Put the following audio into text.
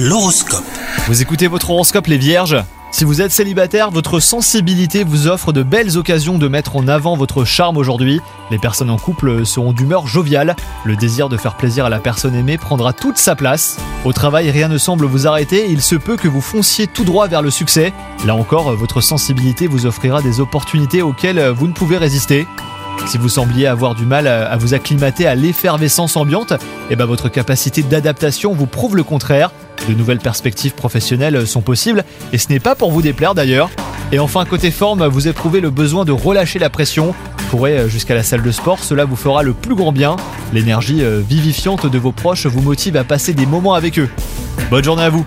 L'horoscope. Vous écoutez votre horoscope les vierges? Si vous êtes célibataire, votre sensibilité vous offre de belles occasions de mettre en avant votre charme aujourd'hui. Les personnes en couple seront d'humeur joviale. Le désir de faire plaisir à la personne aimée prendra toute sa place. Au travail, rien ne semble vous arrêter il se peut que vous fonciez tout droit vers le succès. Là encore, votre sensibilité vous offrira des opportunités auxquelles vous ne pouvez résister. Si vous sembliez avoir du mal à vous acclimater à l'effervescence ambiante, eh ben votre capacité d'adaptation vous prouve le contraire. De nouvelles perspectives professionnelles sont possibles et ce n'est pas pour vous déplaire d'ailleurs. Et enfin, côté forme, vous éprouvez le besoin de relâcher la pression. Courez jusqu'à la salle de sport, cela vous fera le plus grand bien. L'énergie euh, vivifiante de vos proches vous motive à passer des moments avec eux. Bonne journée à vous